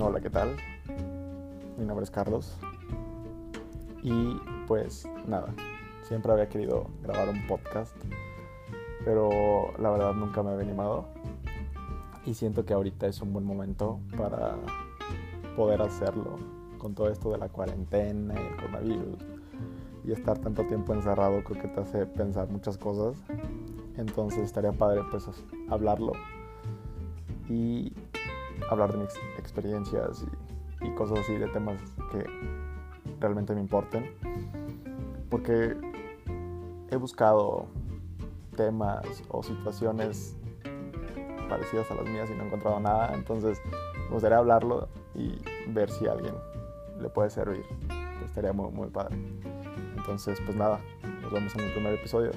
Hola, ¿qué tal? Mi nombre es Carlos. Y pues nada, siempre había querido grabar un podcast, pero la verdad nunca me había animado. Y siento que ahorita es un buen momento para poder hacerlo con todo esto de la cuarentena y el coronavirus. Y estar tanto tiempo encerrado creo que te hace pensar muchas cosas. Entonces estaría padre pues hablarlo y hablar de mis experiencias y, cosas así, de temas que realmente me importen. Porque he buscado temas o situaciones parecidas a las mías y no he encontrado nada. Entonces me gustaría hablarlo y ver si a alguien le puede servir. estaría muy, muy padre. Entonces, pues nada, nos vemos en el primer episodio.